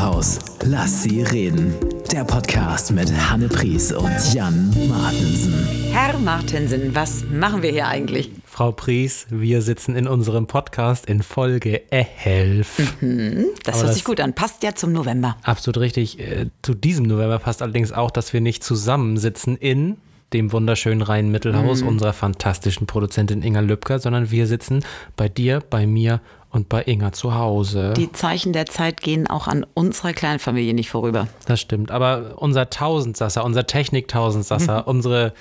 Mittelhaus. Lass sie reden. Der Podcast mit Hanne Pries und Jan Martensen. Herr Martensen, was machen wir hier eigentlich? Frau Pries, wir sitzen in unserem Podcast in Folge 11. Mhm, das Aber hört das- sich gut an. Passt ja zum November. Absolut richtig. Äh, Zu diesem November passt allerdings auch, dass wir nicht zusammensitzen in dem wunderschönen Rhein-Mittelhaus unserer fantastischen Produzentin Inga Lübcker, sondern wir sitzen bei dir, bei mir und bei Inga zu Hause. Die Zeichen der Zeit gehen auch an unserer kleinen Familie nicht vorüber. Das stimmt. Aber unser Tausendsasser, unser Technik-Tausendsasser, unsere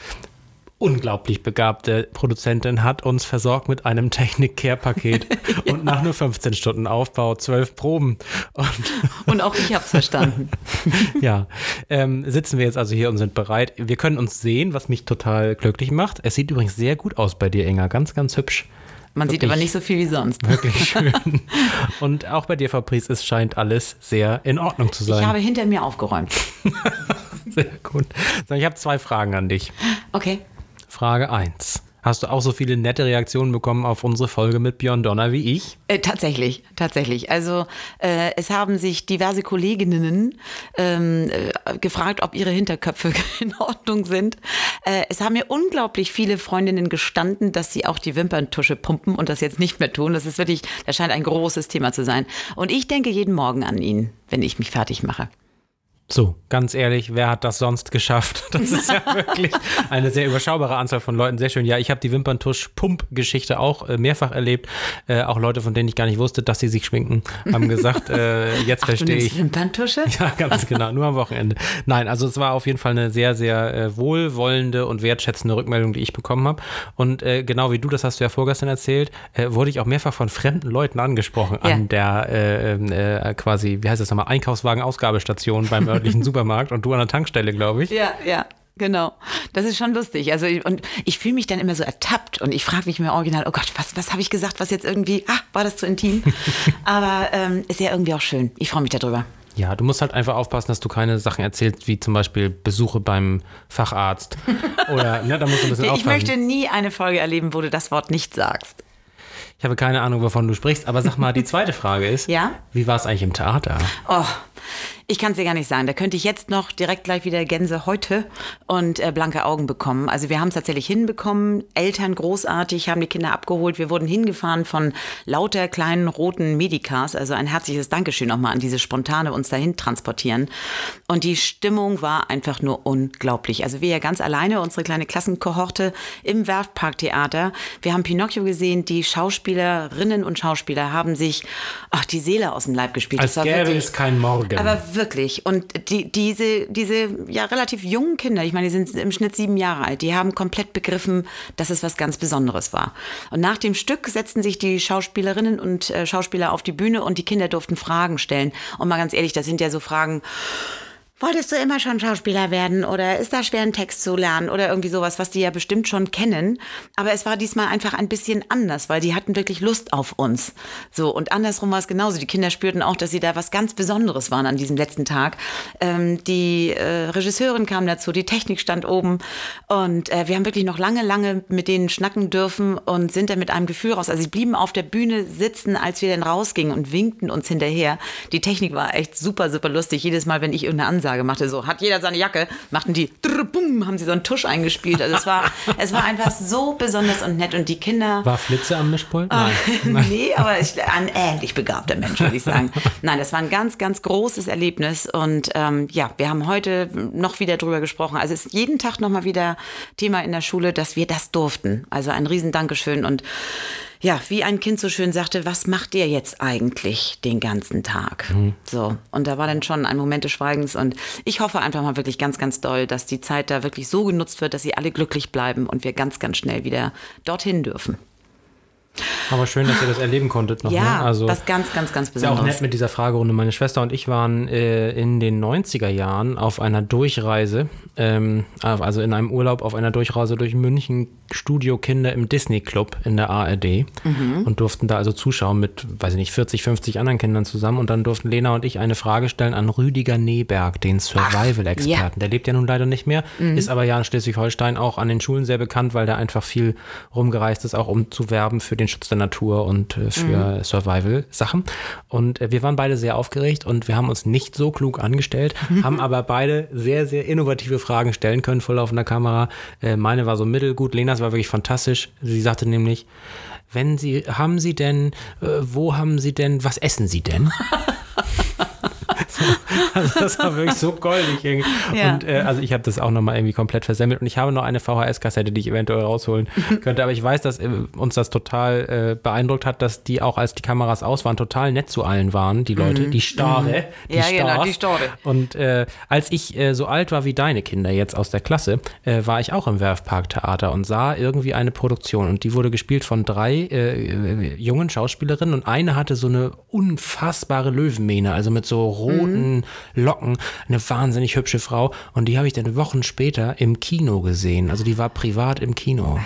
unglaublich begabte Produzentin hat uns versorgt mit einem Technik-Care-Paket und nach nur 15 Stunden Aufbau, 12 Proben und Und auch ich habe es verstanden. ja, ähm, sitzen wir jetzt also hier und sind bereit. Wir können uns sehen, was mich total glücklich macht. Es sieht übrigens sehr gut aus bei dir, Inga. Ganz, ganz hübsch. Man sieht aber nicht so viel wie sonst. Wirklich schön. und auch bei dir, Fabrice, es scheint alles sehr in Ordnung zu Ich sein. habe hinter mir aufgeräumt. sehr gut. So, ich habe zwei Fragen an dich. Okay. Frage 1. Hast du auch so viele nette Reaktionen bekommen auf unsere Folge mit Björn Donner wie ich? Äh, tatsächlich, tatsächlich. Also äh, es haben sich diverse Kolleginnen ähm, äh, gefragt, ob ihre Hinterköpfe in Ordnung sind. Äh, es haben mir unglaublich viele Freundinnen gestanden, dass sie auch die Wimperntusche pumpen und das jetzt nicht mehr tun. Das ist wirklich, das scheint ein großes Thema zu sein. Und ich denke jeden Morgen an ihn, wenn ich mich fertig mache. So, ganz ehrlich, wer hat das sonst geschafft? Das ist ja wirklich eine sehr überschaubare Anzahl von Leuten. Sehr schön. Ja, ich habe die Wimperntusch-Pump-Geschichte auch äh, mehrfach erlebt. Äh, auch Leute, von denen ich gar nicht wusste, dass sie sich schminken, haben gesagt, äh, jetzt verstehe ich. Wimperntusche? Ja, ganz genau, nur am Wochenende. Nein, also es war auf jeden Fall eine sehr, sehr äh, wohlwollende und wertschätzende Rückmeldung, die ich bekommen habe. Und äh, genau wie du, das hast du ja vorgestern erzählt, äh, wurde ich auch mehrfach von fremden Leuten angesprochen Ja. an der äh, äh, quasi, wie heißt das nochmal, Einkaufswagen-Ausgabestation beim örtlichen Supermarkt und du an der Tankstelle, glaube ich. Ja, ja. Genau, das ist schon lustig. Also und ich fühle mich dann immer so ertappt und ich frage mich mir original, oh Gott, was, was habe ich gesagt, was jetzt irgendwie, ah, war das zu intim? Aber ähm, ist ja irgendwie auch schön. Ich freue mich darüber. Ja, du musst halt einfach aufpassen, dass du keine Sachen erzählst, wie zum Beispiel Besuche beim Facharzt. Oder, ne, da musst du ein bisschen Ich aufpassen. möchte nie eine Folge erleben, wo du das Wort nicht sagst. Ich habe keine Ahnung, wovon du sprichst, aber sag mal, die zweite Frage ist, Ja? wie war es eigentlich im Theater? Oh, ich kann es dir gar nicht sagen. Da könnte ich jetzt noch direkt gleich wieder Gänse heute und äh, blanke Augen bekommen. Also wir haben es tatsächlich hinbekommen. Eltern großartig, haben die Kinder abgeholt. Wir wurden hingefahren von lauter kleinen roten Medicars. Also ein herzliches Dankeschön nochmal an diese spontane uns dahin transportieren. Und die Stimmung war einfach nur unglaublich. Also wir ja ganz alleine, unsere kleine Klassenkohorte im Werftparktheater. Wir haben Pinocchio gesehen. Die Schauspielerinnen und Schauspieler haben sich ach, die Seele aus dem Leib gespielt. Als gäbe es kein Morgen. Aber wirklich. Und die, diese, diese ja relativ jungen Kinder, ich meine, die sind im Schnitt sieben Jahre alt, die haben komplett begriffen, dass es was ganz Besonderes war. Und nach dem Stück setzten sich die Schauspielerinnen und äh, Schauspieler auf die Bühne und die Kinder durften Fragen stellen. Und mal ganz ehrlich, das sind ja so Fragen. Wolltest du immer schon Schauspieler werden oder ist da schwer, einen Text zu lernen oder irgendwie sowas, was die ja bestimmt schon kennen. Aber es war diesmal einfach ein bisschen anders, weil die hatten wirklich Lust auf uns. So und andersrum war es genauso. Die Kinder spürten auch, dass sie da was ganz Besonderes waren an diesem letzten Tag. Ähm, die äh, Regisseurin kam dazu, die Technik stand oben und äh, wir haben wirklich noch lange, lange mit denen schnacken dürfen und sind dann mit einem Gefühl raus. Also sie blieben auf der Bühne sitzen, als wir dann rausgingen und winkten uns hinterher. Die Technik war echt super, super lustig. Jedes Mal, wenn ich irgendeine Ansage machte, so hat jeder seine Jacke, machten die drr, bum, haben sie so einen Tusch eingespielt. Also es war, es war einfach so besonders und nett und die Kinder. War Flitze am Mischpult? Nein. nee, aber ich, ein ähnlich begabter Mensch, würde ich sagen. Nein, das war ein ganz, ganz großes Erlebnis. Und ähm, ja, wir haben heute noch wieder drüber gesprochen. Also es ist jeden Tag nochmal wieder Thema in der Schule, dass wir das durften. Also ein riesen Dankeschön. Und ja, wie ein Kind so schön sagte, was macht ihr jetzt eigentlich den ganzen Tag? So, und da war dann schon ein Moment des Schweigens. Und ich hoffe einfach mal wirklich ganz, ganz doll, dass die Zeit da wirklich so genutzt wird, dass sie alle glücklich bleiben und wir ganz, ganz schnell wieder dorthin dürfen. Aber schön, dass ihr das erleben konntet noch. Ja, ne? also, was ganz, ganz, ganz ist ja auch Besonderes. nett mit dieser Fragerunde. Meine Schwester und ich waren äh, in den 90er Jahren auf einer Durchreise, ähm, also in einem Urlaub auf einer Durchreise durch München, Studiokinder im Disney Club in der ARD Mhm. und durften da also zuschauen mit, weiß ich nicht, 40, 50 anderen Kindern zusammen. Und dann durften Lena und ich eine Frage stellen an Rüdiger Neberg, den Survival-Experten. ja. Der lebt ja nun leider nicht mehr, ist aber ja in Schleswig-Holstein auch an den Schulen sehr bekannt, weil der einfach viel rumgereist ist, auch um zu werben für den Schutz der Natur und äh, für Survival-Sachen. Und äh, wir waren beide sehr aufgeregt und wir haben uns nicht so klug angestellt, haben aber beide sehr, sehr innovative Fragen stellen können vor laufender Kamera. Äh, meine war so mittelgut, Lenas war wirklich fantastisch. Sie sagte nämlich, wenn Sie, haben Sie denn, äh, wo haben Sie denn, was essen Sie denn? Also das war wirklich so goldig. irgendwie. Ja. Und äh, also ich habe das auch nochmal irgendwie komplett versemmelt und ich habe noch eine VHS-Kassette, die ich eventuell rausholen könnte. Aber ich weiß, dass äh, uns das total äh, beeindruckt hat, dass die auch, als die Kameras aus waren, total nett zu allen waren, die Leute, die Stare. Die Mhm. Ja, genau, Stars. die Stare. Und äh, als ich äh, so alt war wie deine Kinder jetzt aus der Klasse, äh, war ich auch im Werfparktheater und sah irgendwie eine Produktion. Und die wurde gespielt von drei jungen Schauspielerinnen und eine hatte so eine unfassbare Löwenmähne, also mit so roten Locken, eine wahnsinnig hübsche Frau. Und die habe ich dann Wochen später im Kino gesehen. Also die war privat im Kino.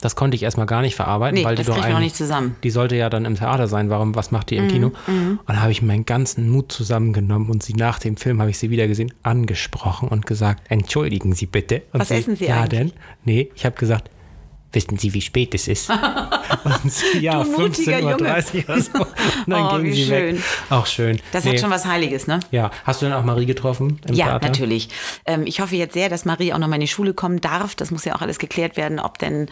Das konnte ich erstmal gar nicht verarbeiten, Nee, weil die doch eigentlich- nicht zusammen. Die sollte ja dann im Theater sein. Warum, was macht die im Kino? Und da habe ich meinen ganzen Mut zusammengenommen und sie nach dem Film habe ich sie wieder gesehen, angesprochen und gesagt, entschuldigen Sie bitte. Und Was essen Sie Ja, eigentlich? denn? Nee, ich habe gesagt, wissen Sie, wie spät es ist? und sie, ja, Du mutiger 15.30 Uhr oder so. Dann Oh, wie sie schön. weg. Auch schön. Das Nee. hat schon was Heiliges, ne? Ja, hast du denn auch Marie getroffen im Ja, Theater? natürlich. Ähm, ich hoffe jetzt sehr, dass Marie auch noch mal in die Schule kommen darf. Das muss ja auch alles geklärt werden, ob denn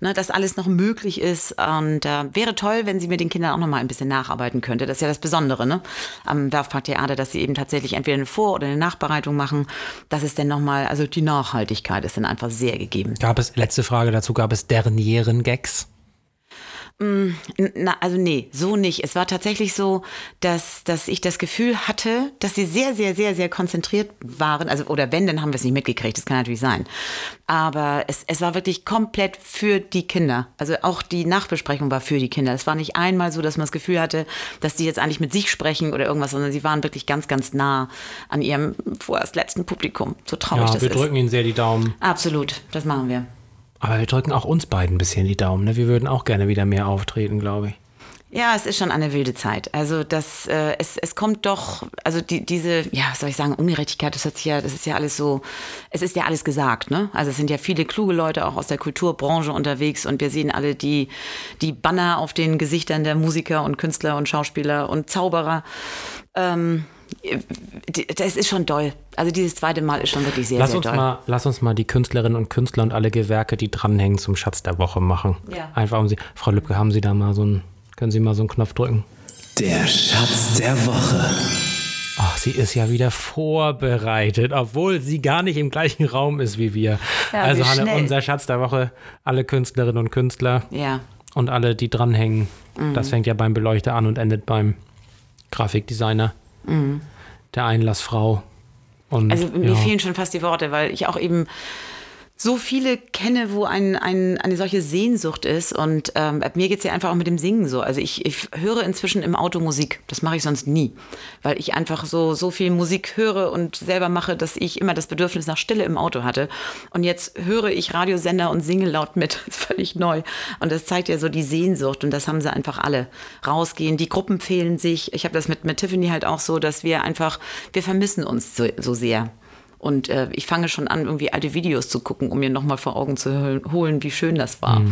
ne, das alles noch möglich ist. Und äh, wäre toll, wenn sie mit den Kindern auch noch mal ein bisschen nacharbeiten könnte. Das ist ja das Besondere ne? am Werfparktheater, dass sie eben tatsächlich entweder eine Vor- oder eine Nachbereitung machen. Das ist dann noch mal, also die Nachhaltigkeit ist dann einfach sehr gegeben. Gab es, letzte Frage dazu, gab es Dernieren-Gags? Na, also nee, so nicht. Es war tatsächlich so, dass, dass ich das Gefühl hatte, dass sie sehr, sehr, sehr, sehr konzentriert waren. Also, oder wenn, dann haben wir es nicht mitgekriegt. Das kann natürlich sein. Aber es, es war wirklich komplett für die Kinder. Also auch die Nachbesprechung war für die Kinder. Es war nicht einmal so, dass man das Gefühl hatte, dass die jetzt eigentlich mit sich sprechen oder irgendwas, sondern sie waren wirklich ganz, ganz nah an ihrem vorerst letzten Publikum. So traurig Ja, das wir ist. drücken Ihnen sehr die Daumen. Absolut, das machen wir. Aber wir drücken auch uns beiden ein bisschen die Daumen. Ne? Wir würden auch gerne wieder mehr auftreten, glaube ich. Ja, es ist schon eine wilde Zeit. Also das, äh, es, es kommt doch, also die, diese, ja, was soll ich sagen, Ungerechtigkeit, das hat sich ja, das ist ja alles so, es ist ja alles gesagt, ne? Also es sind ja viele kluge Leute auch aus der Kulturbranche unterwegs und wir sehen alle die, die Banner auf den Gesichtern der Musiker und Künstler und Schauspieler und Zauberer. Ähm, das ist schon doll. Also dieses zweite Mal ist schon wirklich sehr, Lass sehr uns, doll. mal, lass uns mal die Künstlerinnen und Künstler und alle Gewerke, die dranhängen, zum Schatz der Woche machen. Ja. Einfach um sie. Frau Lübcke, haben Sie da mal so einen, können Sie mal so einen Knopf drücken? Der Schatz der Woche. Ach, sie ist ja wieder vorbereitet, obwohl sie gar nicht im gleichen Raum ist wie wir. Ja, also wie Hanne, schnell. unser Schatz der Woche, alle Künstlerinnen und Künstler Ja. und alle, die dranhängen. Mhm. Das fängt ja beim Beleuchter an und endet beim Grafikdesigner, der Einlassfrau. Und, Mhm. Also mir ja. fehlen schon fast die Worte, weil ich auch eben so viele kenne, wo ein, ein, eine solche Sehnsucht ist. Und ähm, mir geht's ja einfach auch mit dem Singen so. Also ich, ich höre inzwischen im Auto Musik. Das mache ich sonst nie. Weil ich einfach so, so viel Musik höre und selber mache, dass ich immer das Bedürfnis nach Stille im Auto hatte. Und jetzt höre ich Radiosender und singe laut mit. Das ist völlig neu. Und das zeigt ja so die Sehnsucht. Und das haben sie einfach alle. Rausgehen, die Gruppen fehlen sich. Ich habe das mit, mit Tiffany halt auch so, dass wir einfach, wir vermissen uns so, so sehr. Und äh, ich fange schon an, irgendwie alte Videos zu gucken, um mir nochmal vor Augen zu hol- holen, wie schön das war.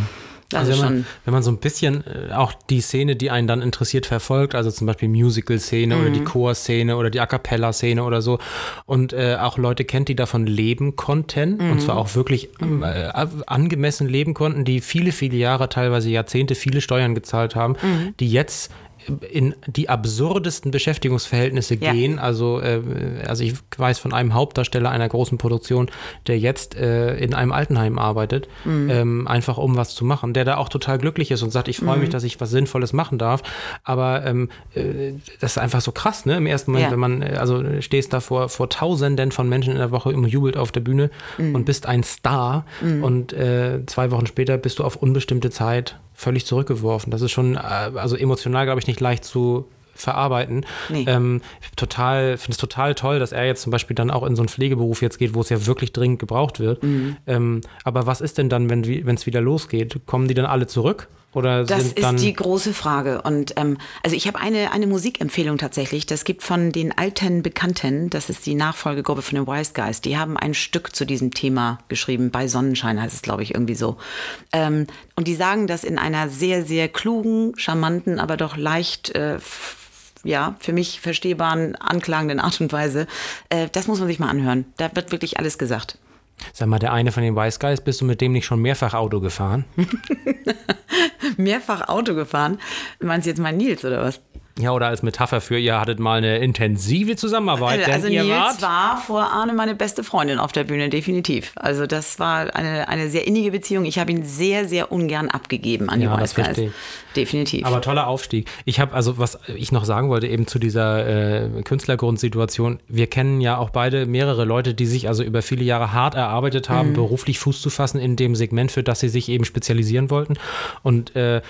Also, Also wenn man, wenn man so ein bisschen äh, auch die Szene, die einen dann interessiert, verfolgt, also zum Beispiel Musical-Szene oder Mhm. die Chor-Szene oder die A Cappella-Szene oder so und äh, auch Leute kennt, die davon leben konnten und Mhm. zwar auch wirklich ähm, äh, angemessen leben konnten, die viele, viele Jahre, teilweise Jahrzehnte viele Steuern gezahlt haben, Mhm. die jetzt in die absurdesten Beschäftigungsverhältnisse Ja. gehen. Also, äh, also ich weiß von einem Hauptdarsteller einer großen Produktion, der jetzt äh, in einem Altenheim arbeitet, Mhm. ähm, einfach um was zu machen, der da auch total glücklich ist und sagt, ich freue Mhm. mich, dass ich was Sinnvolles machen darf. Aber ähm, äh, das ist einfach so krass, ne? Im ersten Moment, Ja. wenn man, äh, also stehst da vor, vor Tausenden von Menschen in der Woche und jubelt auf der Bühne Mhm. und bist ein Star und äh, zwei Wochen später bist du auf unbestimmte Zeit völlig zurückgeworfen. Das ist schon, äh, also emotional, glaube ich, nicht leicht zu verarbeiten. Nee. Ähm, total, finde es total toll, dass er jetzt zum Beispiel dann auch in so einen Pflegeberuf jetzt geht, wo es ja wirklich dringend gebraucht wird. Mhm. Ähm, aber was ist denn dann, wenn es wieder losgeht? Kommen die dann alle zurück? Oder Das ist die große Frage. Und ähm, also ich habe eine, eine Musikempfehlung tatsächlich. Das gibt von den alten Bekannten, das ist die Nachfolgegruppe von den Wise Guys. Die haben ein Stück zu diesem Thema geschrieben. Bei Sonnenschein heißt es, glaube ich, irgendwie so. Ähm, und die sagen das in einer sehr, sehr klugen, charmanten, aber doch leicht äh, ja, für mich verstehbaren, anklagenden Art und Weise. Äh, das muss man sich mal anhören. Da wird wirklich alles gesagt. Sag mal, der eine von den Wise Guys, bist du mit dem nicht schon mehrfach Auto gefahren? Mehrfach Auto gefahren. Meinst du jetzt mal Nils oder was? Ja, oder als Metapher für, ihr hattet mal eine intensive Zusammenarbeit, denn Also ihr Nils war vor Arne meine beste Freundin auf der Bühne, definitiv. Also das war eine, eine sehr innige Beziehung. Ich habe ihn sehr, sehr ungern abgegeben an die Ja, Wise das Guys. Definitiv. Aber toller Aufstieg. Ich habe also, was ich noch sagen wollte, eben zu dieser äh, Künstlergrundsituation. Wir kennen ja auch beide mehrere Leute, die sich also über viele Jahre hart erarbeitet haben, Mhm. beruflich Fuß zu fassen in dem Segment, für das sie sich eben spezialisieren wollten. Und äh,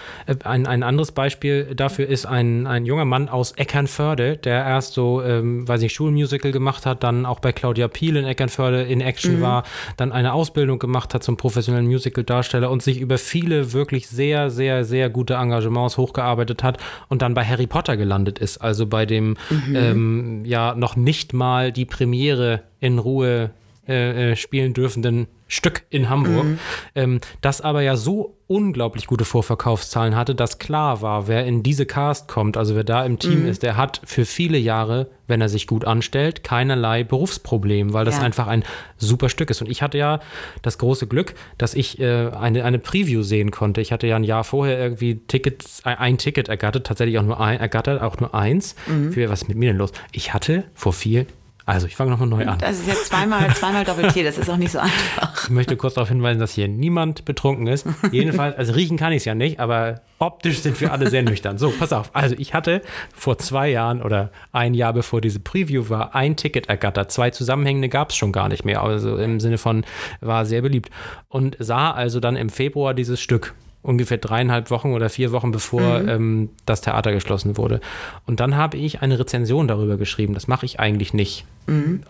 ein, ein anderes Beispiel dafür ist ein, ein junger Mann aus Eckernförde, der erst so, ähm, weiß ich, Schulmusical gemacht hat, dann auch bei Claudia Piel in Eckernförde in Action war, dann eine Ausbildung gemacht hat zum professionellen Musical-Darsteller und sich über viele wirklich sehr, sehr, sehr gute Engagements hochgearbeitet hat und dann bei Harry Potter gelandet ist. Also bei dem ähm, ja noch nicht mal die Premiere in Ruhe äh, äh, spielen dürfenden Stück in Hamburg, ähm, das aber ja so unglaublich gute Vorverkaufszahlen hatte, dass klar war, wer in diese Cast kommt, also wer da im Team ist, der hat für viele Jahre, wenn er sich gut anstellt, keinerlei Berufsproblem, weil das Ja. einfach ein super Stück ist. Und ich hatte ja das große Glück, dass ich äh, eine, eine Preview sehen konnte. Ich hatte ja ein Jahr vorher irgendwie Tickets, ein, Ticket ergattert, tatsächlich auch nur ein, ergattert, auch nur eins. Für, was ist mit mir denn los? Ich hatte vor vier, also ich fange nochmal neu an. das ist jetzt zweimal, zweimal Doppeltier, das ist auch nicht so einfach. Ich möchte kurz darauf hinweisen, dass hier niemand betrunken ist. Jedenfalls, also riechen kann ich es ja nicht, aber optisch sind wir alle sehr nüchtern. So, pass auf. Also ich hatte vor zwei Jahren oder ein Jahr bevor diese Preview war, ein Ticket ergattert. Zwei zusammenhängende gab es schon gar nicht mehr. Also im Sinne von, war sehr beliebt. Und sah also dann im Februar dieses Stück. Ungefähr dreieinhalb Wochen oder vier Wochen bevor ähm, das Theater geschlossen wurde. Und dann habe ich eine Rezension darüber geschrieben. Das mache ich eigentlich nicht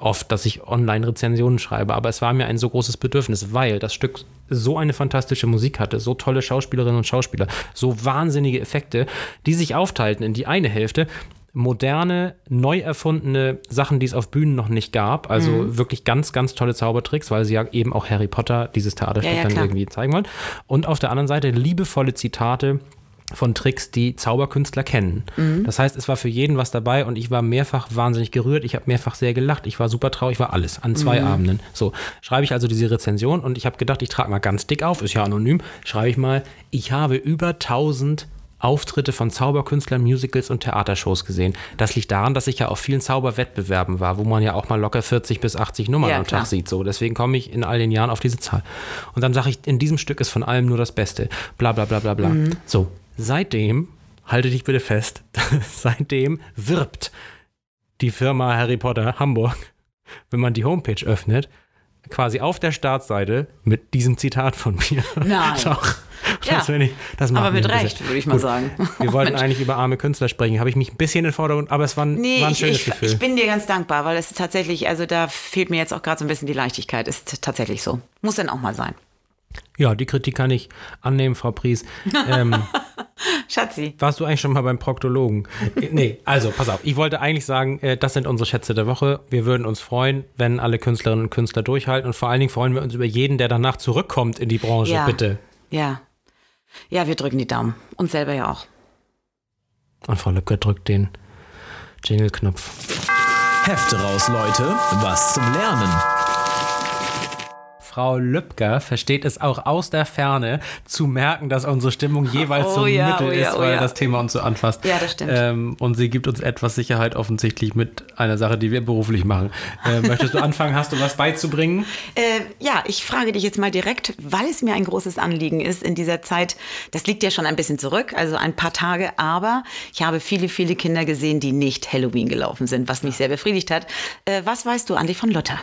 oft, dass ich Online-Rezensionen schreibe, aber es war mir ein so großes Bedürfnis, weil das Stück so eine fantastische Musik hatte, so tolle Schauspielerinnen und Schauspieler, so wahnsinnige Effekte, die sich aufteilten in die eine Hälfte moderne, neu erfundene Sachen, die es auf Bühnen noch nicht gab. Also wirklich ganz, ganz tolle Zaubertricks, weil sie ja eben auch Harry Potter, dieses Theaterstück, Ja, ja, dann irgendwie zeigen wollen. Und auf der anderen Seite liebevolle Zitate von Tricks, die Zauberkünstler kennen. Das heißt, es war für jeden was dabei und ich war mehrfach wahnsinnig gerührt. Ich habe mehrfach sehr gelacht. Ich war super traurig, ich war alles an zwei Abenden. So, schreibe ich also diese Rezension und ich habe gedacht, ich trage mal ganz dick auf, ist ja anonym, schreibe ich mal, ich habe über 1000 Auftritte von Zauberkünstlern, Musicals und Theatershows gesehen. Das liegt daran, dass ich ja auf vielen Zauberwettbewerben war, wo man ja auch mal locker 40 bis 80 Nummern Ja, am. Tag sieht. So, deswegen komme ich in all den Jahren auf diese Zahl. Und dann sage ich, in diesem Stück ist von allem nur das Beste. Bla bla bla bla bla. Mhm. So, seitdem, halte dich bitte fest, seitdem wirbt die Firma Harry Potter Hamburg, wenn man die Homepage öffnet, quasi auf der Startseite mit diesem Zitat von mir. Nein. Doch. Ja. Ich, Aber mit Recht, würde ich mal Gut. sagen. Wir wollten eigentlich über arme Künstler sprechen. Habe ich mich ein bisschen in den Vordergrund, aber es war ein, Nee, war ein ich, schönes ich, Gefühl. ich bin dir ganz dankbar, weil es tatsächlich, also da fehlt mir jetzt auch gerade so ein bisschen die Leichtigkeit. Ist tatsächlich so. Muss dann auch mal sein. ja, die Kritik kann ich annehmen, Frau Pries. Ähm, Schatzi. warst du eigentlich schon mal beim Proktologen? Äh, nee, also pass auf. Ich wollte eigentlich sagen, äh, das sind unsere Schätze der Woche. Wir würden uns freuen, wenn alle Künstlerinnen und Künstler durchhalten. Und vor allen Dingen freuen wir uns über jeden, der danach zurückkommt in die Branche. Ja. Bitte. Ja. Ja, wir drücken die Daumen. Uns selber ja auch. Und Frau Lübcke drückt den Jingle-Knopf. Hefte raus, Leute. Was zum Lernen. Frau Lübcker versteht es auch aus der Ferne zu merken, dass unsere Stimmung jeweils Oh so ein ja, Mittel oh ist, oh weil ja. das Thema uns so anfasst. Ja, das stimmt. Ähm, und sie gibt uns etwas Sicherheit offensichtlich mit einer Sache, die wir beruflich machen. Äh, möchtest du anfangen? Hast du was beizubringen? Äh, ja, ich frage dich jetzt mal direkt, weil es mir ein großes Anliegen ist in dieser Zeit. Das liegt ja schon ein bisschen zurück, also ein paar Tage, aber ich habe viele, viele Kinder gesehen, die nicht Halloween gelaufen sind, was mich sehr befriedigt hat. Äh, was weißt du, Andi von Luther?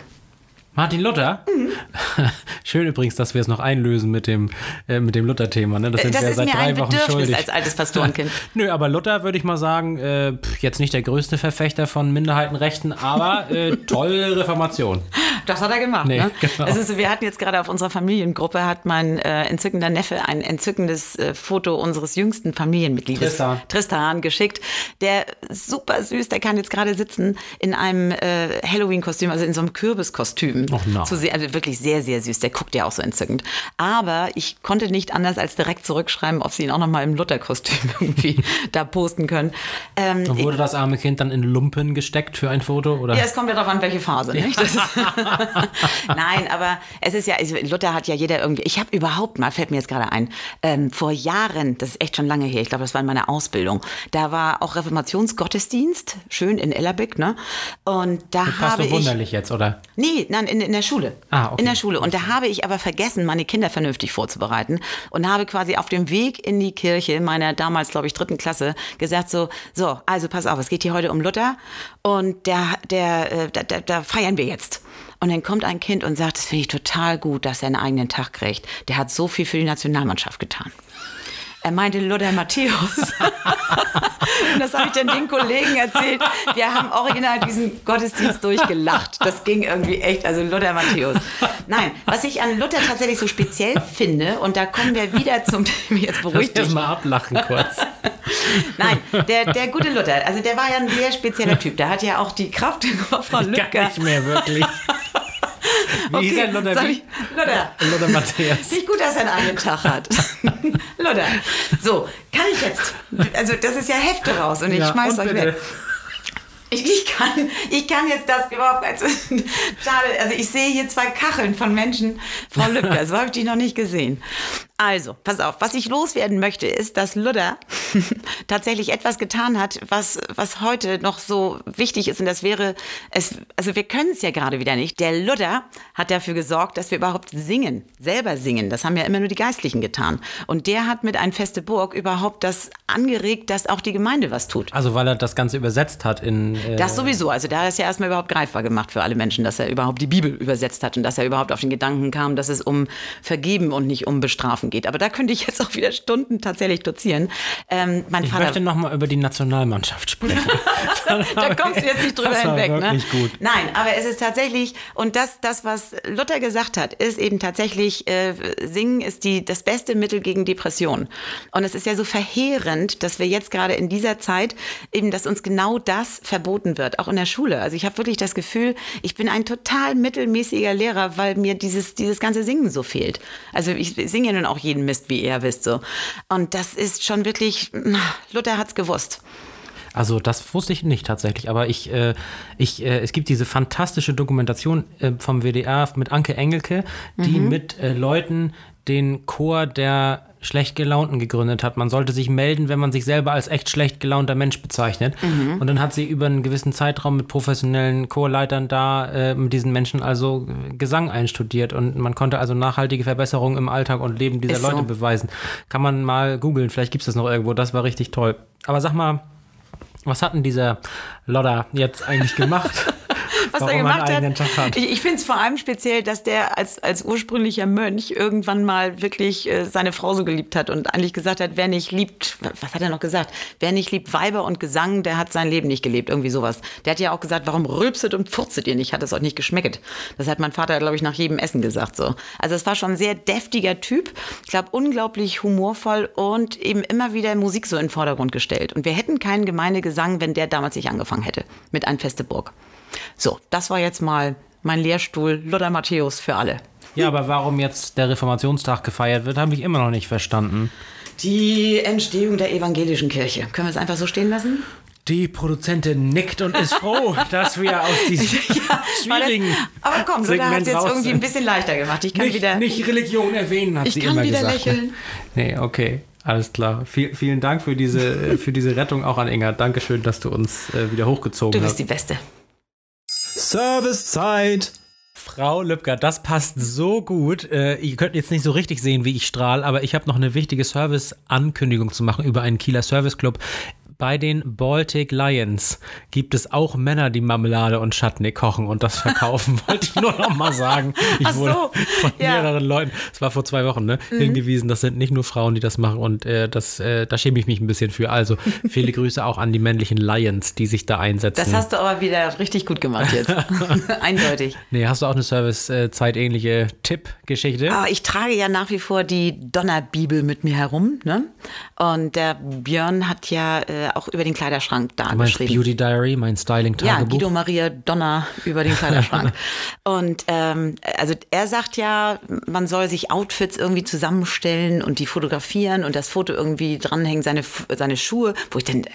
Martin Luther? Mhm. Schön übrigens, dass wir es noch einlösen mit dem, äh, mit dem Luther-Thema. Ne? Das sind Das wir ist seit mir drei ein Wochen Bedürfnis schuldig. als altes Pastorenkind. Nö, aber Luther würde ich mal sagen, äh, jetzt nicht der größte Verfechter von Minderheitenrechten, aber äh, tolle Reformation. Das hat er gemacht. Nee, ne? genau. ist, wir hatten jetzt gerade auf unserer Familiengruppe, hat mein äh, entzückender Neffe ein entzückendes äh, Foto unseres jüngsten Familienmitgliedes, Tristan. Tristan, geschickt. Der super süß, der kann jetzt gerade sitzen in einem äh, Halloween-Kostüm, also in so einem Kürbiskostüm. Och, nein. Zu sehen, also wirklich sehr, sehr süß. Der guckt ja auch so entzückend. Aber ich konnte nicht anders als direkt zurückschreiben, ob sie ihn auch noch mal im Luther-Kostüm irgendwie da posten können. Ähm, Und wurde das arme Kind dann in Lumpen gesteckt für ein Foto? Oder? ja, es kommt ja darauf an, welche Phase. Nicht? Das Nein, aber es ist ja, also Luther hat ja jeder irgendwie. Ich habe überhaupt mal, fällt mir jetzt gerade ein, ähm, vor Jahren, das ist echt schon lange her, ich glaube, das war in meiner Ausbildung, da war auch Reformationsgottesdienst, schön in Ellerbeck, ne? Und da Passt habe so ich. wunderlich jetzt, oder? Nee, nein, in, in der Schule. Ah, okay. In der Schule. Und da habe ich aber vergessen, meine Kinder vernünftig vorzubereiten und habe quasi auf dem Weg in die Kirche meiner damals, glaube ich, dritten Klasse gesagt so, so, also pass auf, es geht hier heute um Luther und der, der, äh, da, da, da feiern wir jetzt. Und dann kommt ein Kind und sagt, das finde ich total gut, dass er einen eigenen Tag kriegt. Der hat so viel für die Nationalmannschaft getan. Er meinte Luther Matthäus. und das habe ich dann den Kollegen erzählt. Wir haben original diesen Gottesdienst durchgelacht. Das ging irgendwie echt, also Luther Matthäus. Nein, was ich an Luther tatsächlich so speziell finde, und da kommen wir wieder zum, jetzt beruhigt dich. Mal ablachen kurz. Nein, der, der gute Luther, also der war ja ein sehr spezieller Typ. Der hat ja auch die Kraft, Lübcker. kann nicht mehr, wirklich. Wie hieß er, Luther? Luther. Luther Matthäus. Nicht gut, dass er einen eigenen Tag hat. Luther. So, kann ich jetzt. Also, das ist ja Hefte raus und ich Ja, schmeiß und euch bitte. weg. Ich, ich, kann, ich kann jetzt das überhaupt. Also, schade, also ich sehe hier zwei Kacheln von Menschen. Frau Lübcker, so habe ich die noch nicht gesehen. Also, pass auf, was ich loswerden möchte, ist, dass Luther tatsächlich etwas getan hat, was, was heute noch so wichtig ist. Und das wäre, es, also wir können es ja gerade wieder nicht. Der Luther hat dafür gesorgt, dass wir überhaupt singen, selber singen. Das haben ja immer nur die Geistlichen getan. Und der hat mit ein feste Burg überhaupt das angeregt, dass auch die Gemeinde was tut. Also, weil er das Ganze übersetzt hat in. Äh, Das sowieso. Also da ist ja erstmal überhaupt greifbar gemacht für alle Menschen, dass er überhaupt die Bibel übersetzt hat und dass er überhaupt auf den Gedanken kam, dass es um Vergeben und nicht um Bestrafen geht. Aber da könnte ich jetzt auch wieder Stunden tatsächlich dozieren. Ähm, mein ich Vater. möchte nochmal über die Nationalmannschaft sprechen. da kommst du jetzt nicht drüber Das war hinweg. Ne? wirklich gut. Nein, aber es ist tatsächlich, und das, das, was Luther gesagt hat, ist eben tatsächlich, äh, Singen ist die, das beste Mittel gegen Depression. Und es ist ja so verheerend, dass wir jetzt gerade in dieser Zeit eben, dass uns genau das verboten wird, auch in der Schule. Also ich habe wirklich das Gefühl, ich bin ein total mittelmäßiger Lehrer, weil mir dieses, dieses ganze Singen so fehlt. Also ich singe ja nun auch jeden Mist, wie ihr wisst so. Und das ist schon wirklich, Luther hat's gewusst. Also das wusste ich nicht tatsächlich, aber ich, äh, ich, äh, es gibt diese fantastische Dokumentation äh, vom WDR mit Anke Engelke, die mit äh, Leuten den Chor der schlecht gelaunten gegründet hat. Man sollte sich melden, wenn man sich selber als echt schlecht gelaunter Mensch bezeichnet. Und dann hat sie über einen gewissen Zeitraum mit professionellen Chorleitern da äh, mit diesen Menschen also äh, Gesang einstudiert und man konnte also nachhaltige Verbesserungen im Alltag und Leben dieser Ist so. Leute beweisen. Kann man mal googeln, vielleicht gibt es das noch irgendwo. Das war richtig toll. Aber sag mal, was hat denn dieser Lodder jetzt eigentlich gemacht? was Warum er gemacht hat. Hat. Ich, ich finde es vor allem speziell, dass der als, als ursprünglicher Mönch irgendwann mal wirklich äh, seine Frau so geliebt hat und eigentlich gesagt hat, wer nicht liebt, was hat er noch gesagt? Wer nicht liebt Weiber und Gesang, der hat sein Leben nicht gelebt, irgendwie sowas. Der hat ja auch gesagt, warum rülpset und furzet ihr nicht? Hat es euch nicht geschmeckt? Das hat mein Vater, glaube ich, nach jedem Essen gesagt so. Also es war schon ein sehr deftiger Typ. Ich glaube, unglaublich humorvoll und eben immer wieder Musik so in den Vordergrund gestellt. Und wir hätten keinen Gemeindegesang, wenn der damals nicht angefangen hätte mit Ein Feste Burg. So, das war jetzt mal mein Lehrstuhl Luther Matthäus für alle. Ja, aber warum jetzt der Reformationstag gefeiert wird, habe ich immer noch nicht verstanden. Die Entstehung der evangelischen Kirche. Können wir es einfach so stehen lassen? Die Produzentin nickt und ist froh, dass wir aus diesem schwierigen Aber komm, Segment es jetzt raus irgendwie ein bisschen leichter gemacht. Ich kann nicht, wieder. nicht Religion erwähnen, hat Ich sie kann immer wieder gesagt. lächeln. Nee, okay. Alles klar. Viel, vielen Dank für diese, für diese Rettung auch an Inga. Dankeschön, dass du uns äh, wieder hochgezogen Du hast. bist die Beste. Servicezeit. Frau Lübcker, das passt so gut. Äh, ihr könnt jetzt nicht so richtig sehen, wie ich strahle, aber ich habe noch eine wichtige Service-Ankündigung zu machen über einen Kieler Service Club. Bei den Baltic Lions gibt es auch Männer, die Marmelade und Chutney kochen und das verkaufen. Wollte ich nur noch mal sagen. Ich Ach so, wurde von ja. Mhm. mehreren Leuten, es war vor zwei Wochen, ne, hingewiesen, das sind nicht nur Frauen, die das machen und äh, das, äh, da schäme ich mich ein bisschen für. Also viele Grüße auch an die männlichen Lions, die sich da einsetzen. Das hast du aber wieder richtig gut gemacht jetzt. Eindeutig. nee, hast du auch eine Service-zeitähnliche Tipp-Geschichte? Aber ich trage ja nach wie vor die Donnerbibel mit mir herum. Ne? Und der Björn hat ja äh, auch über den Kleiderschrank da Du meinst geschrieben. Beauty Diary, mein Ja, Styling-Tagebuch? Guido Maria Donner über den Kleiderschrank. und ähm, also er sagt ja, man soll sich Outfits irgendwie zusammenstellen und die fotografieren und das Foto irgendwie dranhängen, seine, seine Schuhe, wo ich denn, äh,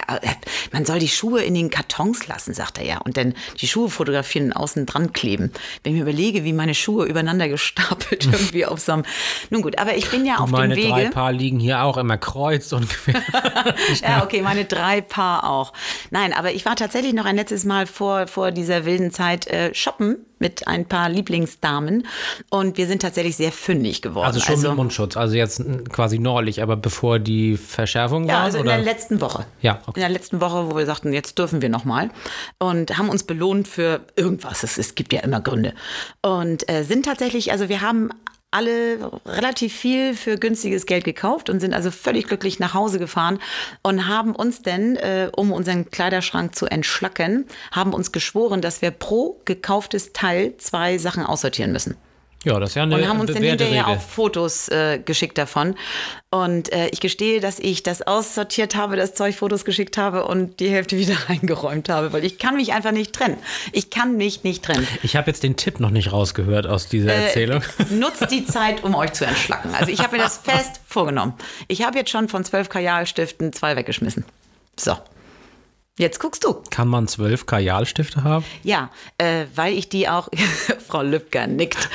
man soll die Schuhe in den Kartons lassen, sagt er ja, und dann die Schuhe fotografieren und außen dran kleben. Wenn ich mir überlege, wie meine Schuhe übereinander gestapelt irgendwie auf so einem, nun gut, aber ich bin ja auf Meine dem drei Wege. Paar liegen hier auch immer kreuz und quer. Ja, okay, meine drei Paar auch. Nein, aber ich war tatsächlich noch ein letztes Mal vor, vor dieser wilden Zeit äh, shoppen mit ein paar Lieblingsdamen und wir sind tatsächlich sehr fündig geworden. Also schon mit Mundschutz, also jetzt quasi neulich, aber bevor die Verschärfung ja, war? also in oder? der letzten Woche. Ja, okay. In der letzten Woche, wo wir sagten, jetzt dürfen wir noch mal und haben uns belohnt für irgendwas. Es, es gibt ja immer Gründe. Und äh, sind tatsächlich, also wir haben alle relativ viel für günstiges Geld gekauft und sind also völlig glücklich nach Hause gefahren und haben uns denn, äh, um unseren Kleiderschrank zu entschlacken, haben uns geschworen, dass wir pro gekauftes Teil zwei Sachen aussortieren müssen. Ja, das ist ja eine Und haben uns dann hinterher Regel. auch Fotos äh, geschickt davon. Und äh, ich gestehe, dass ich das aussortiert habe, das Zeug Fotos geschickt habe und die Hälfte wieder reingeräumt habe, weil ich kann mich einfach nicht trennen. Ich kann mich nicht trennen. Ich habe jetzt den Tipp noch nicht rausgehört aus dieser Äh, Erzählung. Nutzt die Zeit, um euch zu entschlacken. Also ich habe mir das fest vorgenommen. Ich habe jetzt schon von zwölf Kajalstiften zwei weggeschmissen. So. Jetzt guckst du. Kann man zwölf Kajalstifte haben? Ja, äh, weil ich die auch, Frau Lübcker nickt.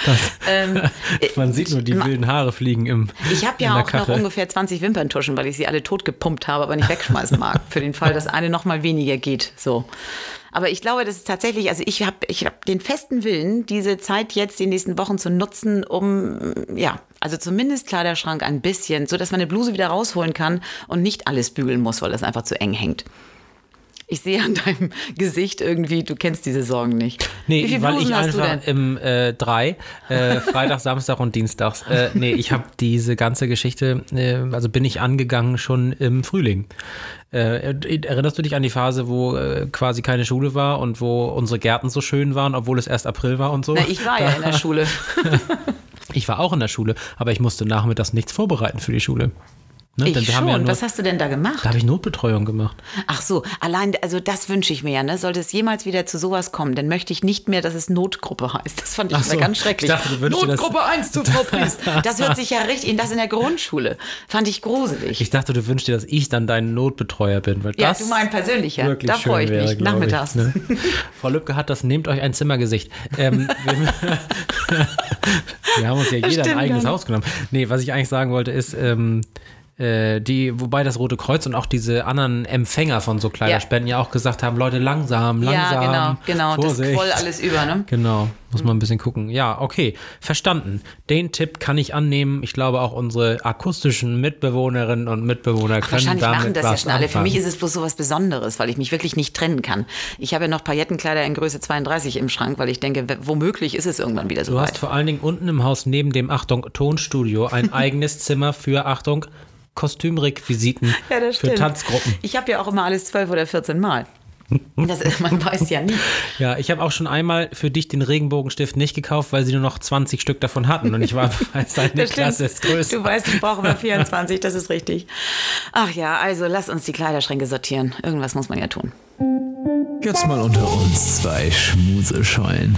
Ähm, Man sieht nur die ma- wilden Haare fliegen im Ich habe ja auch noch Kachel. ungefähr 20 Wimperntuschen, weil ich sie alle tot gepumpt habe, aber nicht wegschmeißen mag. Für den Fall, dass eine noch mal weniger geht. So. Aber ich glaube, das ist tatsächlich, also ich habe ich hab den festen Willen, diese Zeit jetzt die nächsten Wochen zu nutzen, um, ja, also zumindest Kleiderschrank ein bisschen, so dass man eine Bluse wieder rausholen kann und nicht alles bügeln muss, weil das einfach zu eng hängt. Ich sehe an deinem Gesicht irgendwie, du kennst diese Sorgen nicht. Wie Nee, weil ich einfach im äh, drei, äh, Freitag, Samstag und Dienstags, äh, nee, ich habe diese ganze Geschichte, äh, also bin ich angegangen schon im Frühling. Äh, erinnerst du dich an die Phase, wo äh, quasi keine Schule war und wo unsere Gärten so schön waren, obwohl es erst April war und so? Na, ich war ja in der Schule. Ich war auch in der Schule, aber ich musste nachmittags nichts vorbereiten für die Schule. Ne? Ich schon. ja nur, Was hast du denn da gemacht? da habe ich Notbetreuung gemacht. Ach so, allein, also das wünsche ich mir ja, ne? Sollte es jemals wieder zu sowas kommen, dann möchte ich nicht mehr, dass es Notgruppe heißt. Das fand ich so, ganz schrecklich. ich dachte, dir das- Notgruppe 1 zu Frau Priest. Das hört sich ja richtig, das in der Grundschule. Fand ich gruselig. Ich dachte, du wünschst dir, dass ich dann dein Notbetreuer bin. Weil ja, das du mein persönlicher. wirklich Da freue ich wäre, mich. Nachmittags. Ich, ne? Frau Lübcke hat das, nehmt euch ein Zimmergesicht. Ähm, wir, wir haben uns ja jeder stimmt ein eigenes nicht. Haus genommen. Nee, was ich eigentlich sagen wollte, ist, ähm, äh, die, wobei das Rote Kreuz und auch diese anderen Empfänger von so Kleiderspenden ja, auch gesagt haben, Leute, langsam, langsam. Ja, genau, genau. Das Vorsicht. quoll alles über, ne? Genau, muss man ein bisschen gucken. Ja, okay, verstanden. Den Tipp kann ich annehmen. Ich glaube, auch unsere akustischen Mitbewohnerinnen und Mitbewohner können Wahrscheinlich damit machen das ja was schon alle. Für anfangen. mich ist es bloß so was Besonderes, weil ich mich wirklich nicht trennen kann. Ich habe ja noch Paillettenkleider in Größe 32 im Schrank, weil ich denke, womöglich ist es irgendwann wieder so Du hast vor allen Dingen unten im Haus neben dem, Achtung, Tonstudio ein eigenes Zimmer für, Achtung, Kostümrequisiten für Tanzgruppen. Ich habe ja auch immer alles 12 oder 14 Mal. Das, ist- man weiß ja nie. Ja, ich habe auch schon einmal für dich den Regenbogenstift nicht gekauft, weil sie nur noch 20 Stück davon hatten und ich war, Das stimmt. Klasse ist größer. Du weißt, ich brauche immer 24, das ist richtig. Ach ja, also lass uns die Kleiderschränke sortieren. Irgendwas muss man ja tun. Jetzt mal unter uns zwei Schmuseschollen.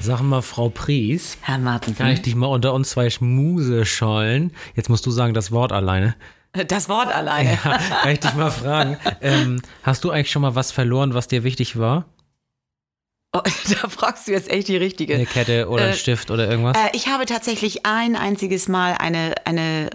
Sag mal, Frau Pries, Herr Martin. kann ich dich mal unter uns zwei Schmuse schollen? Jetzt musst du sagen das Wort alleine. Das Wort alleine. Ja, kann ich dich mal fragen, ähm, hast du eigentlich schon mal was verloren, was dir wichtig war? Oh, da fragst du jetzt echt die richtige. Eine Kette oder ein Äh, Stift oder irgendwas? Äh, ich habe tatsächlich ein einziges Mal eine, eine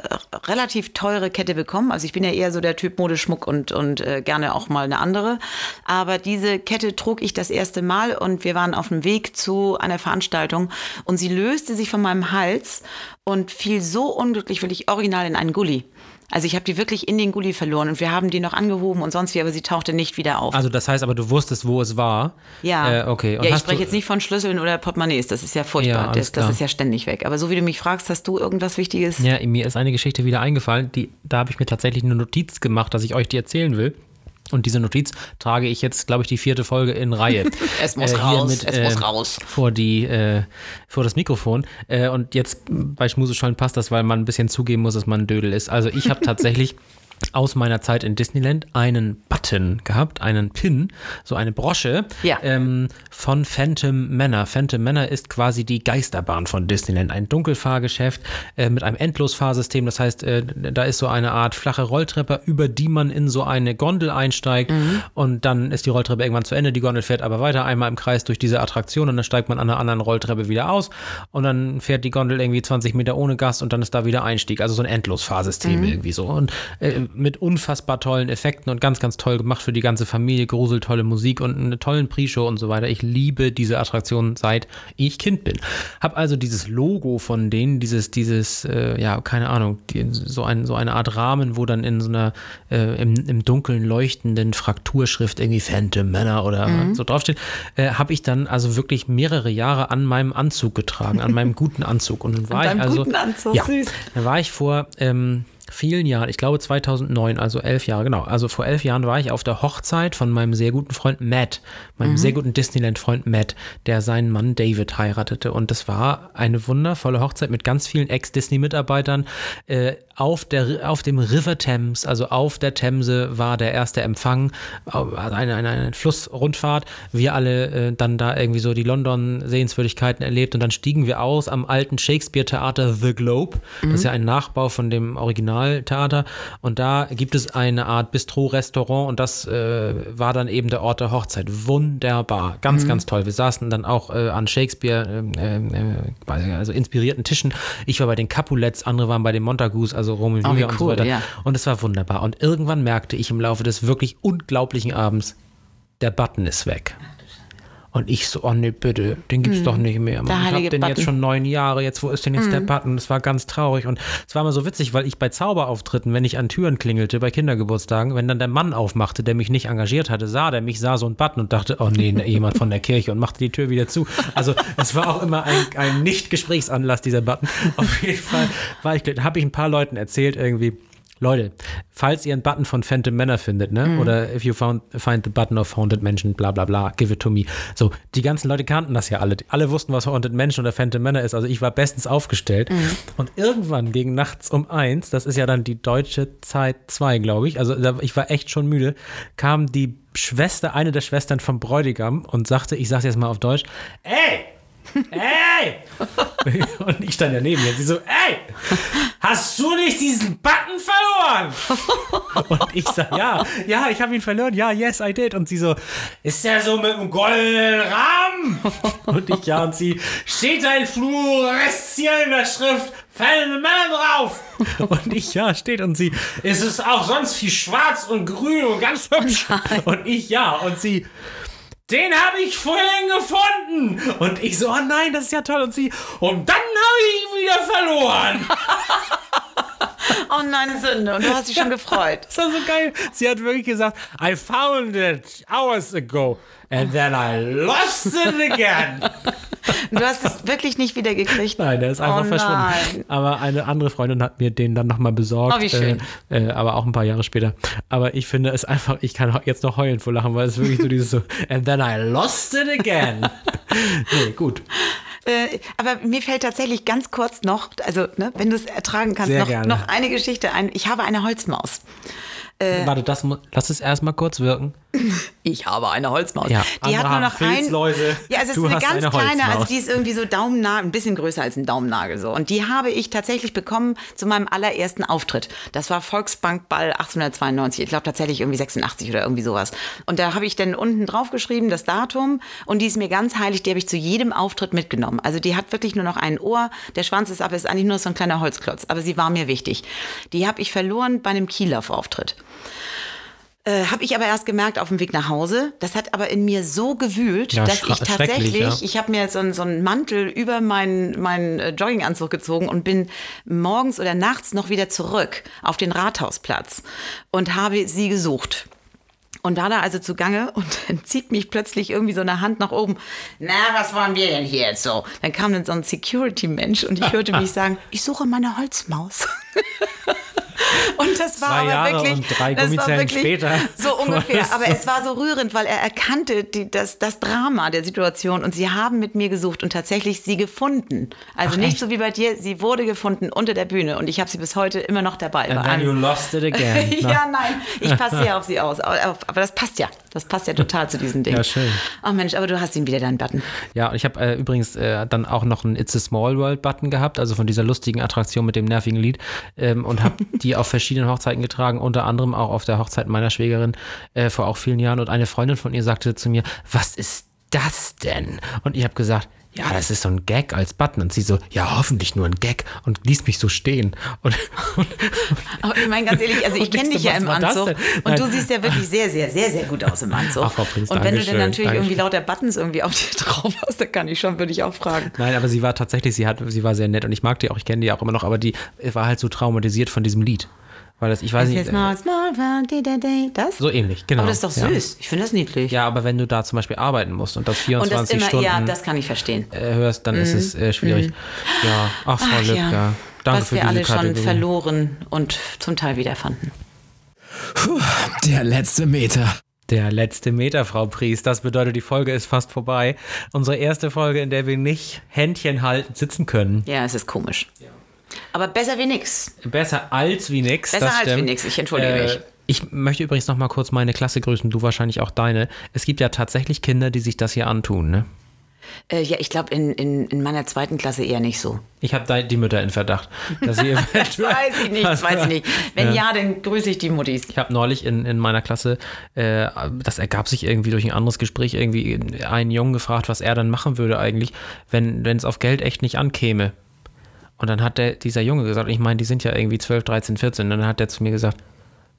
relativ teure Kette bekommen. Also ich bin ja eher so der Typ Modeschmuck und, und äh, gerne auch mal eine andere. Aber diese Kette trug ich das erste Mal und wir waren auf dem Weg zu einer Veranstaltung und sie löste sich von meinem Hals und fiel so unglücklich, wirklich original in einen Gully. Also ich habe die wirklich in den Gully verloren und wir haben die noch angehoben und sonst wie, aber sie tauchte nicht wieder auf. Also das heißt aber, du wusstest, wo es war. ja, Äh, okay. Und ja ich spreche jetzt nicht von Schlüsseln oder Portemonnaies, das ist ja furchtbar. Ja, das, das ist ja ständig weg. Aber so wie du mich fragst, hast du irgendwas Wichtiges? Ja, mir ist eine Geschichte wieder eingefallen, die, da habe ich mir tatsächlich eine Notiz gemacht, dass ich euch die erzählen will. Und diese Notiz trage ich jetzt, glaube ich, die vierte Folge in Reihe. Es muss hier raus, es muss raus. Vor, die, äh, vor das Mikrofon. Äh, und jetzt bei Schmuseschollen passt das, weil man ein bisschen zugeben muss, dass man ein Dödel ist. Also ich habe tatsächlich aus meiner Zeit in Disneyland einen Button gehabt, einen Pin, so eine Brosche Ja. ähm, von Phantom Manor. Phantom Manor ist quasi die Geisterbahn von Disneyland, ein Dunkelfahrgeschäft äh, mit einem Endlosfahrsystem. Das heißt, äh, da ist so eine Art flache Rolltreppe, über die man in so eine Gondel einsteigt und dann ist die Rolltreppe irgendwann zu Ende. Die Gondel fährt aber weiter einmal im Kreis durch diese Attraktion und dann steigt man an einer anderen Rolltreppe wieder aus und dann fährt die Gondel irgendwie 20 Meter ohne Gast und dann ist da wieder Einstieg. Also so ein Endlosfahrsystem irgendwie so und äh, mit unfassbar tollen Effekten und ganz, ganz toll gemacht für die ganze Familie, gruseltolle Musik und eine tollen Pre-Show und so weiter. Ich liebe diese Attraktion seit ich Kind bin. Hab also dieses Logo von denen, dieses, dieses, äh, ja, keine Ahnung, die, so, ein, so eine Art Rahmen, wo dann in so einer, äh, im, im Dunkeln leuchtenden Frakturschrift irgendwie Phantom Männer oder so draufsteht, äh, habe ich dann also wirklich mehrere Jahre an meinem Anzug getragen, an meinem guten Anzug. Und dann war ich also, guten Anzug, ja, süß. da war ich vor ähm, vielen Jahren, ich glaube 2009, also elf Jahre, genau. Also vor elf Jahren war ich auf der Hochzeit von meinem sehr guten Freund Matt, meinem sehr guten Disneyland-Freund Matt, der seinen Mann David heiratete. Und das war eine wundervolle Hochzeit mit ganz vielen Ex-Disney-Mitarbeitern. Äh, auf, der, auf dem River Thames, also auf der Themse, war der erste Empfang, also eine, eine, eine Flussrundfahrt. Wir alle äh, dann da irgendwie so die London-Sehenswürdigkeiten erlebt und dann stiegen wir aus am alten Shakespeare-Theater The Globe. Das ist ja ein Nachbau von dem Originaltheater. Und da gibt es eine Art Bistro-Restaurant und das äh, war dann eben der Ort der Hochzeit. Wunderbar, ganz, ganz toll. Wir saßen dann auch äh, an Shakespeare, äh, äh, also inspirierten Tischen. Ich war bei den Capulets, andere waren bei den Montagus, also Romeo und Oh, Julia und so cool, weiter. ja. Und es war wunderbar. Und irgendwann merkte ich im Laufe des wirklich unglaublichen Abends, der Button ist weg. Und ich so, oh nee, bitte, den gibt's doch nicht mehr. Mann. Ich hab den jetzt Button. schon neun Jahre, jetzt wo ist denn jetzt der Button? Das war ganz traurig. Und es war immer so witzig, weil ich bei Zauberauftritten, wenn ich an Türen klingelte, bei Kindergeburtstagen, wenn dann der Mann aufmachte, der mich nicht engagiert hatte, sah der mich, sah so einen Button und dachte, oh nee, ne, jemand von der Kirche und machte die Tür wieder zu. Also es war auch immer ein, ein Nicht-Gesprächsanlass, dieser Button. Auf jeden Fall war ich, habe ich ein paar Leuten erzählt irgendwie, Leute, falls ihr einen Button von Phantom Manor findet, ne? Oder if you found, find the button of Haunted Mansion, bla bla bla, give it to me. So, die ganzen Leute kannten das ja alle. Alle wussten, was Haunted Mansion oder Phantom Manor ist. Also ich war bestens aufgestellt. Und irgendwann gegen nachts um eins, das ist ja dann die deutsche Zeit 2, glaube ich, also ich war echt schon müde, kam die Schwester, eine der Schwestern vom Bräutigam und sagte, ich sag's jetzt mal auf Deutsch, ey! Ey! Und ich stand daneben und sie so, ey! Hast du nicht diesen Button verloren? Und ich sag, ja, ja, ich habe ihn verloren. Ja, yes, I did. Und sie so, ist der so mit einem goldenen Rahmen? Und ich, ja, und sie, steht da in fluoreszierender Schrift Fallende Männer drauf? Und ich, ja, steht. Und sie, ist es auch sonst viel schwarz und grün und ganz hübsch? Und ich, ja. Und sie, den habe ich vorhin gefunden. Und ich so, oh nein, das ist ja toll. Und sie, und dann habe ich ihn wieder verloren. Oh nein, eine Sünde. Und du hast dich schon gefreut. Das war so geil. Sie hat wirklich gesagt, I found it hours ago and then I lost it again. Du hast es wirklich nicht wiedergekriegt. Nein, der ist einfach Oh verschwunden. Aber eine andere Freundin hat mir den dann nochmal besorgt. Oh, wie schön. Äh, äh, aber auch ein paar Jahre später. Aber ich finde es einfach, ich kann jetzt noch heulen vor Lachen, weil es wirklich so dieses so, and then I lost it again. nee, gut. Äh, aber mir fällt tatsächlich ganz kurz noch, also ne, wenn du es ertragen kannst, noch, noch eine Geschichte ein. Ich habe eine Holzmaus. Äh. Warte, das, lass es erstmal kurz wirken. Ich habe eine Holzmaus. Ja, die andere hat nur noch ein. Filzläuse. Ja, also es Du ist eine ganz eine kleine, also die ist irgendwie so Daumennagel, ein bisschen größer als ein Daumennagel so. Und die habe ich tatsächlich bekommen zu meinem allerersten Auftritt. Das war Volksbankball 1892. Ich glaube tatsächlich irgendwie 86 oder irgendwie sowas. Und da habe ich dann unten drauf geschrieben, das Datum. Und die ist mir ganz heilig, die habe ich zu jedem Auftritt mitgenommen. Also die hat wirklich nur noch ein Ohr. Der Schwanz ist ab, ist eigentlich nur so ein kleiner Holzklotz. Aber sie war mir wichtig. Die habe ich verloren bei einem Kieler Auftritt. Äh, habe ich aber erst gemerkt auf dem Weg nach Hause. Das hat aber in mir so gewühlt, Ja, dass ich tatsächlich, ja. ich habe mir so, einen- so einen Mantel über meinen, meinen äh, Jogginganzug gezogen und bin morgens oder nachts noch wieder zurück auf den Rathausplatz und habe sie gesucht. Und war da also zugange und dann zieht mich plötzlich irgendwie so eine Hand nach oben. Na, was wollen wir denn hier jetzt so? Dann kam dann so ein Security-Mensch und ich hörte mich sagen, ich suche meine Holzmaus. Und das war Zwei aber Jahre wirklich, und drei das war wirklich später. so ungefähr. Aber es war so rührend, weil er erkannte die, das, das Drama der Situation und sie haben mit mir gesucht und tatsächlich sie gefunden. Also nicht so wie bei dir, sie wurde gefunden unter der Bühne und ich habe sie bis heute immer noch dabei. And then you lost it again. ja, nein, ich passe sehr auf sie aus. Aber, aber das passt ja. Das passt ja total zu diesem Ding. Ja, schön. Oh Mensch, aber du hast ihn wieder, deinen Button. Ja, und ich habe äh, übrigens äh, dann auch noch einen It's a Small World Button gehabt, also von dieser lustigen Attraktion mit dem nervigen Lied ähm, und habe die auf verschiedenen Hochzeiten getragen, unter anderem auch auf der Hochzeit meiner Schwägerin äh, vor auch vielen Jahren und eine Freundin von ihr sagte zu mir, was ist das denn? Und ich habe gesagt, ja, das ist so ein Gag als Button. Und sie so, ja, hoffentlich nur ein Gag und ließ mich so stehen. Und, und Aber ich meine ganz ehrlich, also ich kenne dich ja im Anzug und du siehst ja wirklich sehr, sehr, sehr, sehr gut aus im Anzug. Ach, Frau Prinz, und wenn du dann natürlich irgendwie Dankeschön. lauter Buttons irgendwie auf dir drauf hast, dann kann ich schon, würde ich auch fragen. Nein, aber sie war tatsächlich, sie hat, sie war sehr nett und ich mag die auch, ich kenne die auch immer noch, aber die war halt so traumatisiert von diesem Lied. Weil das, ich weiß nicht, Jetzt mal small world, di, di, di. das? so ähnlich, genau. Aber das ist doch ja. süß. Ich finde das niedlich. Ja, aber wenn du da zum Beispiel arbeiten musst und das und 24 das immer, Stunden ja, das kann ich verstehen. äh, hörst, dann ist es äh, schwierig. Ja, ach, Frau Ach Lübcker, ja, danke was für wir alle schon Kategorie. verloren und zum Teil wiederfanden. Puh, der letzte Meter. Der letzte Meter, Frau Pries. Das bedeutet, die Folge ist fast vorbei. Unsere erste Folge, in der wir nicht Händchen halten sitzen können. Ja, es ist komisch. Aber besser wie nix. Besser als wie nix. Besser das als wie nix, ich entschuldige mich. Ich möchte übrigens noch mal kurz meine Klasse grüßen, du wahrscheinlich auch deine. Es gibt ja tatsächlich Kinder, die sich das hier antun, ne? Äh, ja, ich glaube in, in, in meiner zweiten Klasse eher nicht so. Ich habe die Mütter in Verdacht, dass sie eventuell. Weiß ich nicht, weiß ich nicht. Wenn ja, dann grüße ich die Muttis. Ich habe neulich in, in meiner Klasse, äh, das ergab sich irgendwie durch ein anderes Gespräch, irgendwie einen Jungen gefragt, was er dann machen würde eigentlich, wenn es auf Geld echt nicht ankäme. Und dann hat der, dieser Junge gesagt, ich meine, die sind ja irgendwie 12, 13, 14, und dann hat er zu mir gesagt,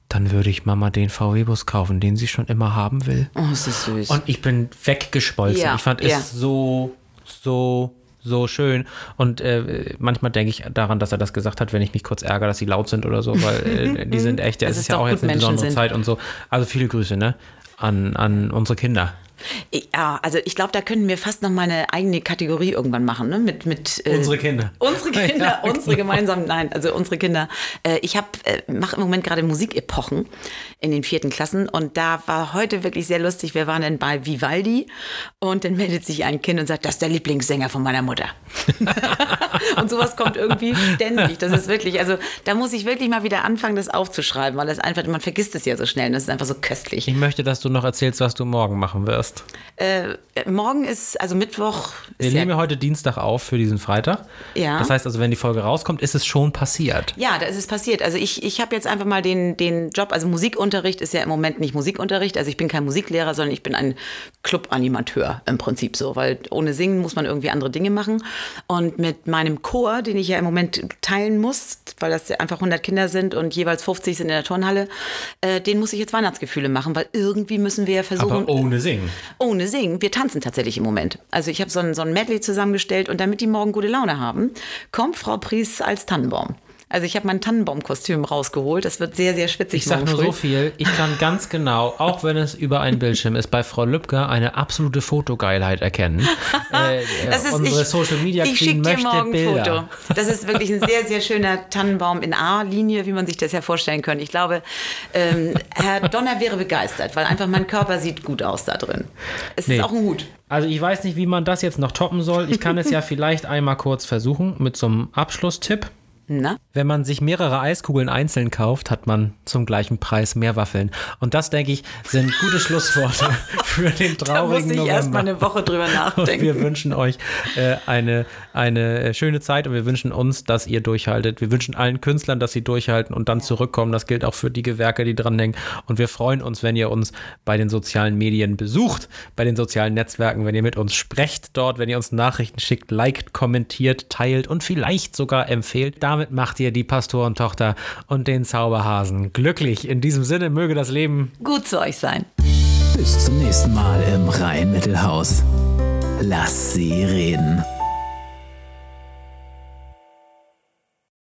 dann würde ich Mama den VW-Bus kaufen, den sie schon immer haben will. Oh, ist das süß. Und ich bin weggeschmolzen. Ja, ich fand ja. es so, so, so schön. Und äh, manchmal denke ich daran, dass er das gesagt hat, wenn ich mich kurz ärgere, dass sie laut sind oder so, weil äh, die sind echt, es ist es ja auch jetzt eine Gutmenschen besondere sind. Zeit und so. Also viele Grüße, ne? An, an unsere Kinder. Ja, also ich glaube, da könnten wir fast noch mal eine eigene Kategorie irgendwann machen, ne? Mit, mit äh, Unsere Kinder. Unsere Kinder, Ja, unsere genau. gemeinsamen, nein, also unsere Kinder. Äh, ich habe äh, mache im Moment gerade Musikepochen in den vierten Klassen und da war heute wirklich sehr lustig. Wir waren dann bei Vivaldi und dann meldet sich ein Kind und sagt, das ist der Lieblingssänger von meiner Mutter. und sowas kommt irgendwie ständig. Das ist wirklich, also da muss ich wirklich mal wieder anfangen, das aufzuschreiben, weil das einfach, man vergisst es ja so schnell und das ist einfach so köstlich. Ich möchte, dass du noch erzählst, was du morgen machen wirst. Äh, morgen ist, also Mittwoch. Wir Ist nehmen ja ja, heute Dienstag auf für diesen Freitag. Ja. Das heißt also, wenn die Folge rauskommt, ist es schon passiert. ja, da ist es passiert. Also ich, ich habe jetzt einfach mal den, den Job, also Musikunterricht ist ja im Moment nicht Musikunterricht. Also ich bin kein Musiklehrer, sondern ich bin ein Clubanimateur im Prinzip so, weil ohne Singen muss man irgendwie andere Dinge machen. Und mit meinem Chor, den ich ja im Moment teilen muss, weil das ja einfach 100 Kinder sind und jeweils 50 sind in der Turnhalle, äh, den muss ich jetzt Weihnachtsgefühle machen, weil irgendwie müssen wir ja versuchen. Aber ohne Singen. Ohne Singen. Wir tanzen tatsächlich im Moment. Also ich habe so ein, so ein Medley zusammengestellt und damit die morgen gute Laune haben, kommt Frau Pries als Tannenbaum. Also ich habe mein Tannenbaumkostüm rausgeholt. Das wird sehr, sehr schwitzig Ich sag morgen nur früh. so viel, ich kann ganz genau, auch wenn es über einen Bildschirm ist, bei Frau Lübcker eine absolute Fotogeilheit erkennen. Äh, Das ist, unsere ich, Social Media ich Queen schick dir morgen ein Bilder. Foto. Das ist wirklich ein sehr, sehr schöner Tannenbaum in A-Linie, wie man sich das ja vorstellen könnte. Ich glaube, ähm, Herr Donner wäre begeistert, weil einfach mein Körper sieht gut aus da drin. Es Nee. ist auch ein Hut. Also ich weiß nicht, wie man das jetzt noch toppen soll. Ich kann es ja vielleicht einmal kurz versuchen mit so einem Abschlusstipp. Na? Wenn man sich mehrere Eiskugeln einzeln kauft, hat man zum gleichen Preis mehr Waffeln. Und das, denke ich, sind gute Schlussworte für den Da traurigen musste ich erst mal November. eine Woche drüber Und nachdenken. wir wünschen euch äh, eine, eine äh, schöne Zeit und wir wünschen uns, dass ihr durchhaltet. Wir wünschen allen Künstlern, dass sie durchhalten und dann zurückkommen. Das gilt auch für die Gewerke, die dran hängen. Und wir freuen uns, wenn ihr uns bei den sozialen Medien besucht, bei den sozialen Netzwerken, wenn ihr mit uns sprecht dort, wenn ihr uns Nachrichten schickt, liked, kommentiert, teilt und vielleicht sogar empfehlt. Damit macht ihr ihr die Pastorentochter und den Zauberhasen glücklich. In diesem Sinne möge das Leben Gut zu euch sein. Bis zum nächsten Mal im Rhein-Mittelhaus. Lass sie reden.